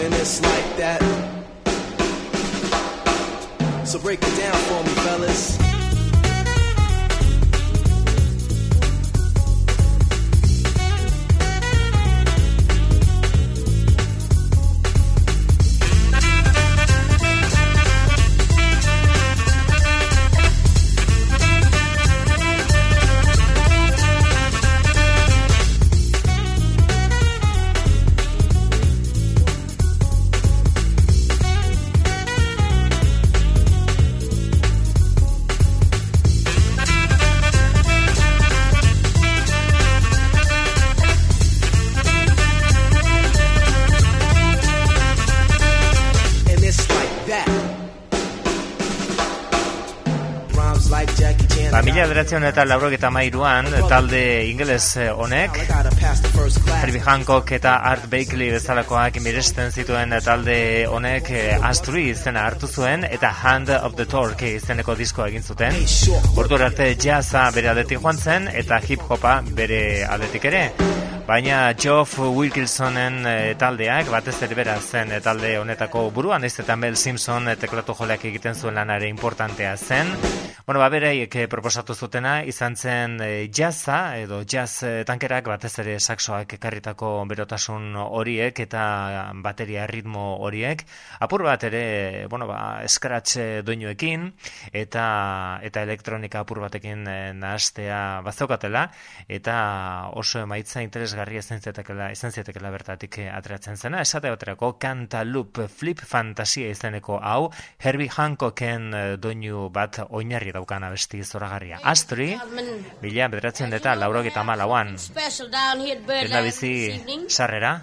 And it's like that. So break it down for me, fellas. Bederatzion eta laurogeta mairuan talde ingeles eh, honek Herbie Hancock eta Art Bakely bezalakoak miresten zituen talde honek eh, Asturi izena hartu zuen eta Hand of the Torque izeneko diskoa egin zuten. Ordu arte jazza bere aldetik joan zen eta hip hopa bere aldetik ere Baina Geoff Wilkinsonen e, taldeak, batez ere bera zen e, talde honetako buruan, ez eta Mel Simpson e, teklatu joleak egiten zuen lanare importantea zen. Bueno, ba, bereiek proposatu zutena, izan zen jazza, edo jazz tankerak, batez ere saksoak ekarritako berotasun horiek eta bateria ritmo horiek. Apur bat ere, bueno, ba, eskratx doinuekin, eta eta elektronika apur batekin nahastea bazaukatela, eta oso emaitza interes interesgarria izan zitekela, izan zitekela bertatik eh, ateratzen zena. Esate baterako Cantaloupe Flip Fantasia izeneko hau Herbie Hancocken eh, doinu bat oinarri daukan abesti zoragarria. Astri, bila bederatzen eta laurogeta malauan. Eta bizi sarrera.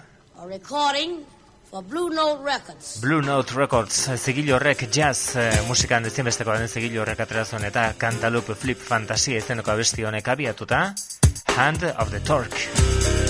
Blue Note Records. Blue Note Records, zigilo horrek jazz eh, musikan ezinbesteko den zigilo horrek aterazuen eta Cantaloupe Flip Fantasia izeneko abesti honek abiatuta. Hand of the Torque.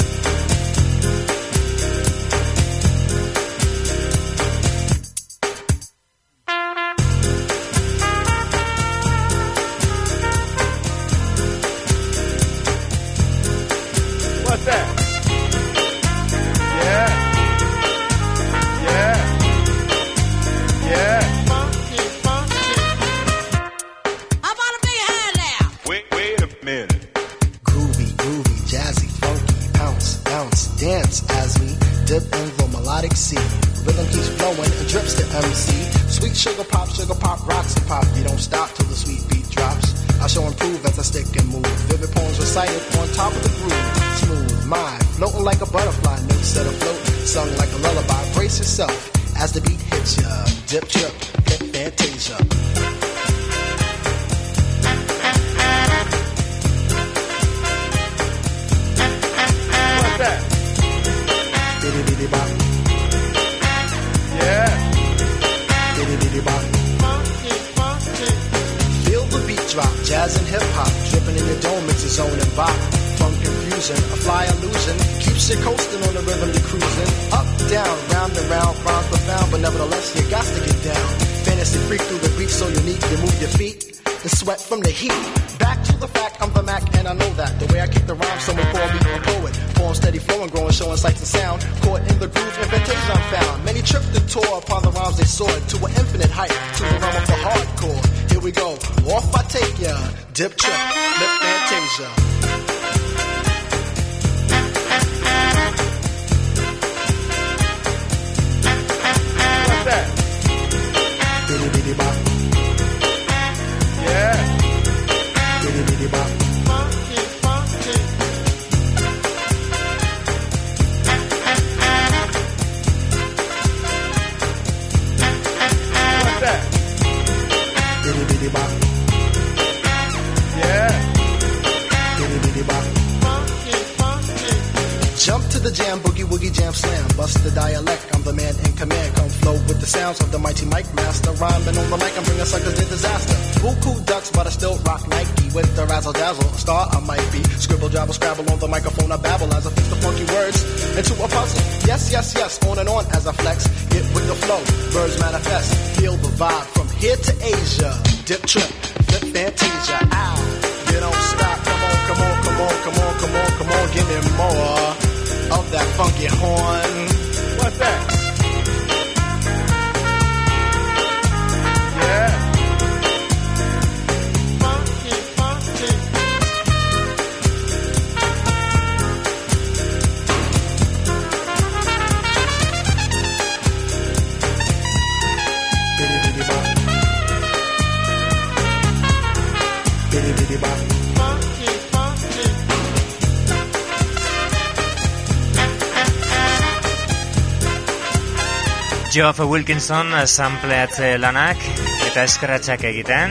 Geoff Wilkinson sampleatze eh, lanak eta eskratxak egiten,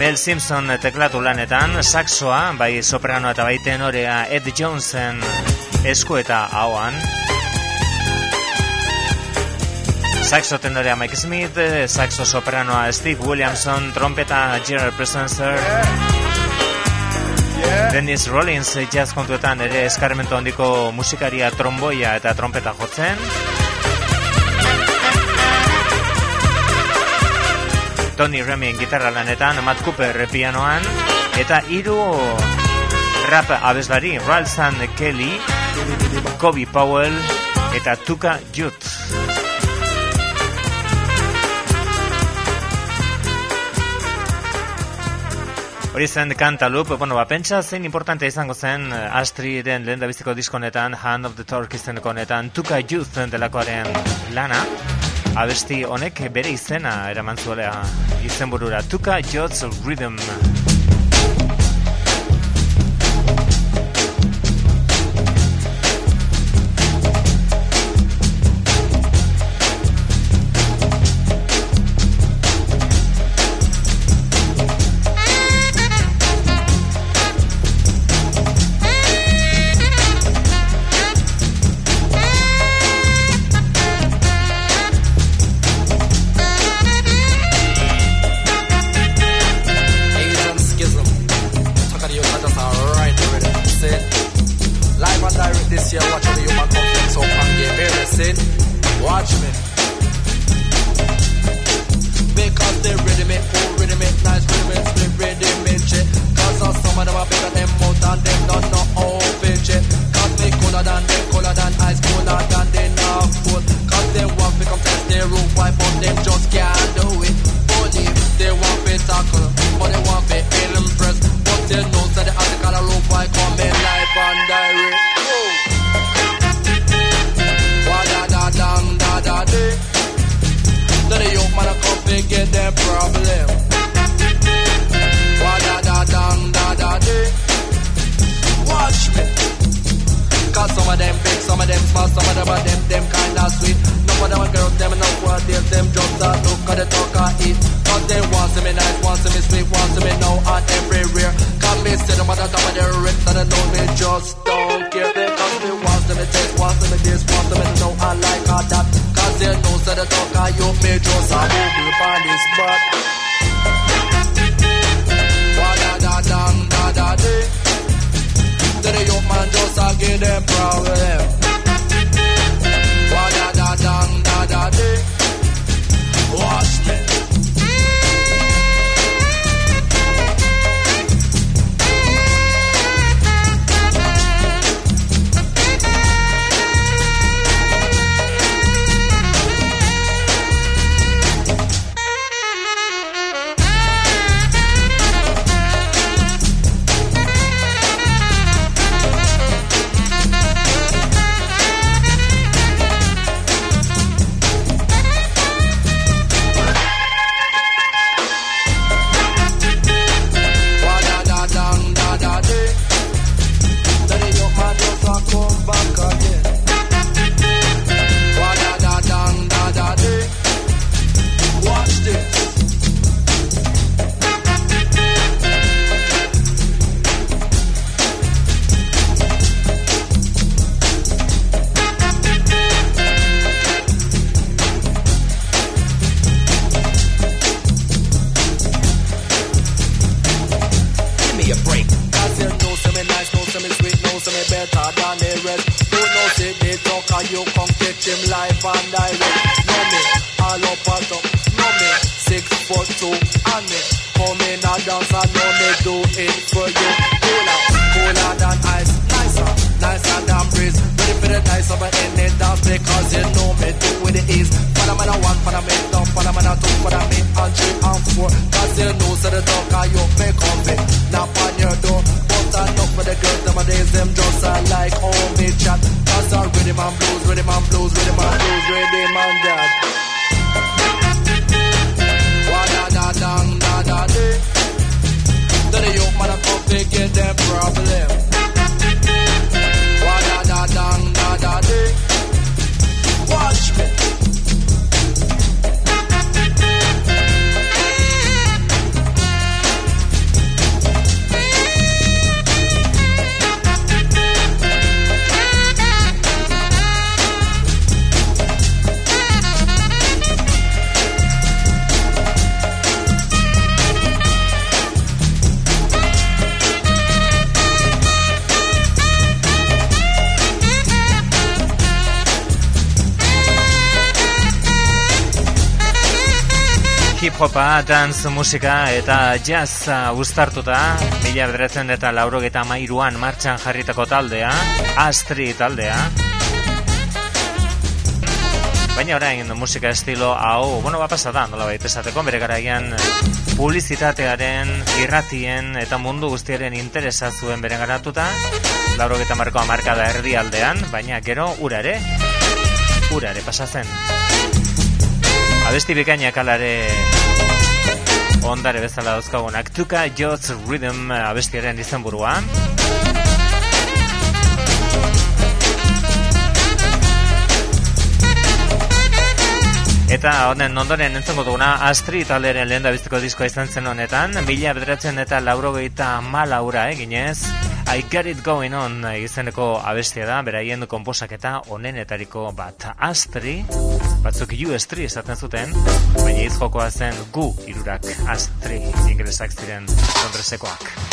Mel Simpson eh, teklatu lanetan, saxoa, bai soprano eta bai tenorea Ed Jonesen esku eta hauan, Saxo tenorea Mike Smith, eh, saxo sopranoa Steve Williamson, trompeta Gerald Presencer, Dennis Rollins jazz kontuetan ere eskarmento handiko musikaria tromboia eta trompeta jotzen, Tony Remy gitarra lanetan, Matt Cooper pianoan, eta hiru rap abeslari, Ralsan Kelly, Kobe Powell, eta Tuka Jutz. Hori zen kantalup, bueno, ba, pentsa zein importante izango zen eh, Astriden lehen da biziko diskonetan, Hand of the Torque izeneko netan, Tuka Youth delakoaren lana. Abesti honek bere izena eraman zuela izenburura. Tuka Jots Rhythm. Of them them, kinda sweet. None of them girls, them no what they them just a look at the talk I eat. Cause they want to me nice, want to me sweet, want to me now and everywhere. Cause me see them at the top of their wrist and they know me just don't care. They cause me want to me taste, want to me this, want to me know I like all that. Cause they know so the talk I you me just a move upon this spot. Wa da da dang da da day. Then the young man just a give them problem. Dance musika eta jazz uztartuta, mila bederatzen eta laurogeta mairuan martxan jarritako taldea, Astri taldea. Baina orain musika estilo hau, bueno, ba pasada, nola baita esateko, bere garaian publizitatearen, irratien eta mundu guztiaren interesa zuen bere garatuta, laurogeta markoa markada erdi aldean, baina gero ura ere, ura ere pasatzen. Abesti bikainak alare ondare bezala dauzkagunak. Tuka Jots Rhythm abestiaren izenburua. Eta honen ondoren entzengo duguna Astri taleren lehen da bizteko diskoa izan zen honetan Mila bederatzen eta laurogeita malaura eginez. I Got It Going On izeneko abestia da, beraien konposaketa onenetariko bat. Astri, batzuk U Astri esaten zuten, baina iz jokoa zen gu irurak Astri inglesak ziren Londresekoak.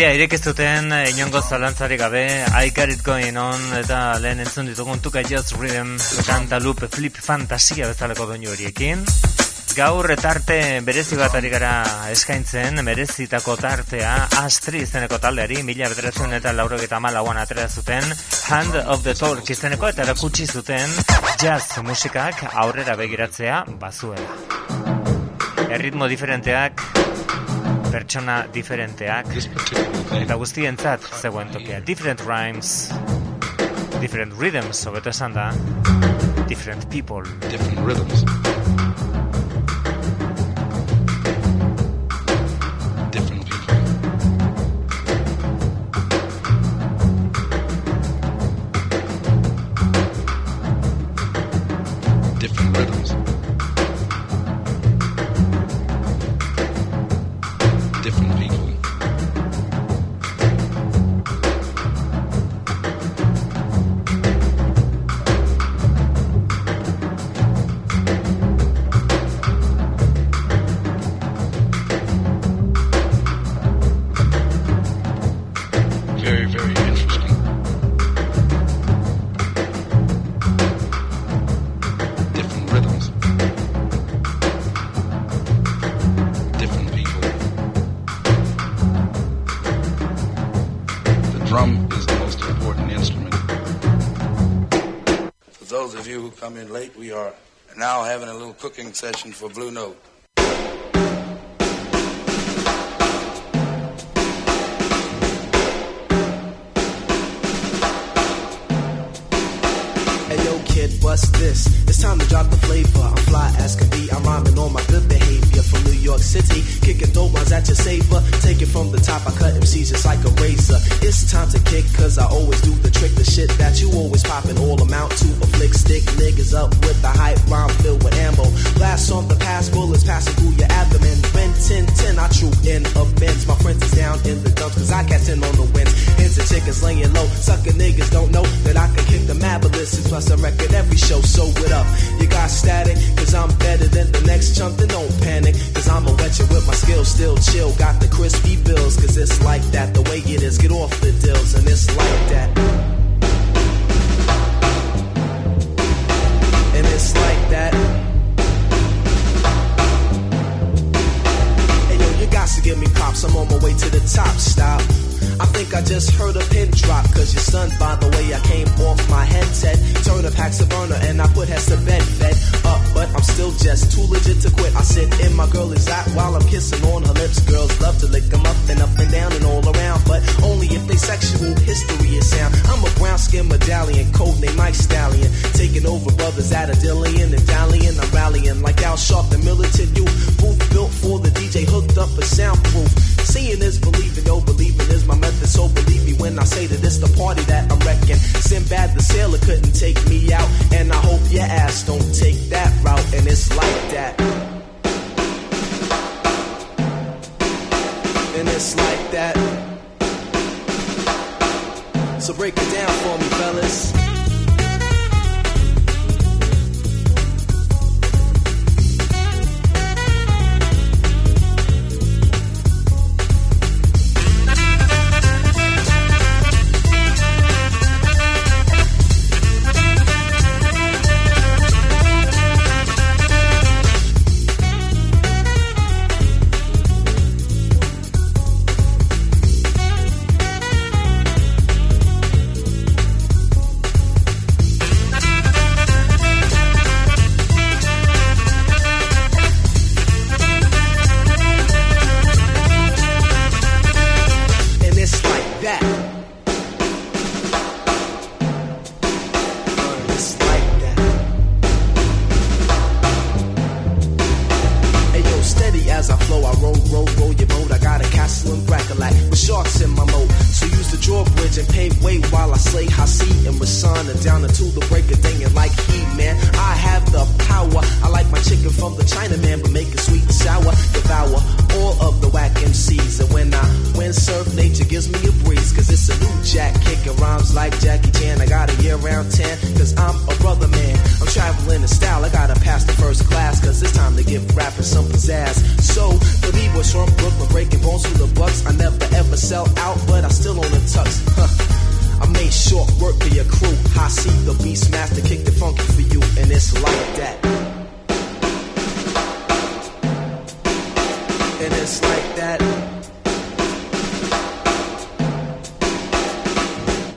Bidea irekeztuten eh, inongo zalantzari gabe I got it going on eta lehen entzun ditugun tuka just rhythm kanta loop flip fantasia bezaleko doinu horiekin. Gaur etarte berezi bat ari gara eskaintzen, merezitako tartea Astri izeneko taldeari, mila bederatzen eta laurogeta malauan atera zuten Hand of the Tork izeneko eta erakutsi zuten jazz musikak aurrera begiratzea bazuela. Erritmo diferenteak, pertsona diferenteak eta guztientzat zegoen tokia different rhymes different rhythms hobeto esan da different people. Different rhythms come in late, we are now having a little cooking session for Blue Note. Hey, yo, kid, bust this. It's time to drop the flavor. I'm fly as can be. I'm rhyming on my good behavior from New York City. Kicking dope lines at your saver. Take it from the top, I cut MCs just like a razor. It's time to kick, cause I always do the trick. The shit that you always poppin' all amount to a flick stick. Niggas up with the hype rhyme filled with ammo. Blast off the pass, bullets passing through your abdomen. When 10 10, I troop in Benz. My friends is down in the dumps, cause I catch in on the wins. Hens and chickens laying low. Sucker niggas don't know that I can kick the marvelous. Plus, a record every show. So, what up? You got static, cause I'm better than the next chump. Then don't panic, cause I'ma wet you with my skills. Still chill, got the crispy bills, cause it's like that. The way it is, get off the deals, and it's like that. And it's like that. Hey yo, you got to give me props. I'm on my way to the top. Stop. I think I just heard a pin drop, cause you're stunned by the way I came off my headset. Turn a packs of burner and I put heads to bed, fed up, but I'm still just too legit to quit. I sit in my girl is that while I'm kissing on her lips. Girls love to lick them up and up and down and all around, but only if they sexual history is sound. I'm a brown skin medallion, code name Mike Stallion. Taking over brothers at a Dillian and dallying. I'm rallying like Al Sharp, the militant youth. Booth built for the DJ, hooked up a soundproof. Seeing is believing, no believing is my method. So believe me when I say that it's the party that I'm wrecking. Sinbad the sailor couldn't take me out, and I hope your ass don't take that route. And it's like that. And it's like that. So break it down for me, fellas.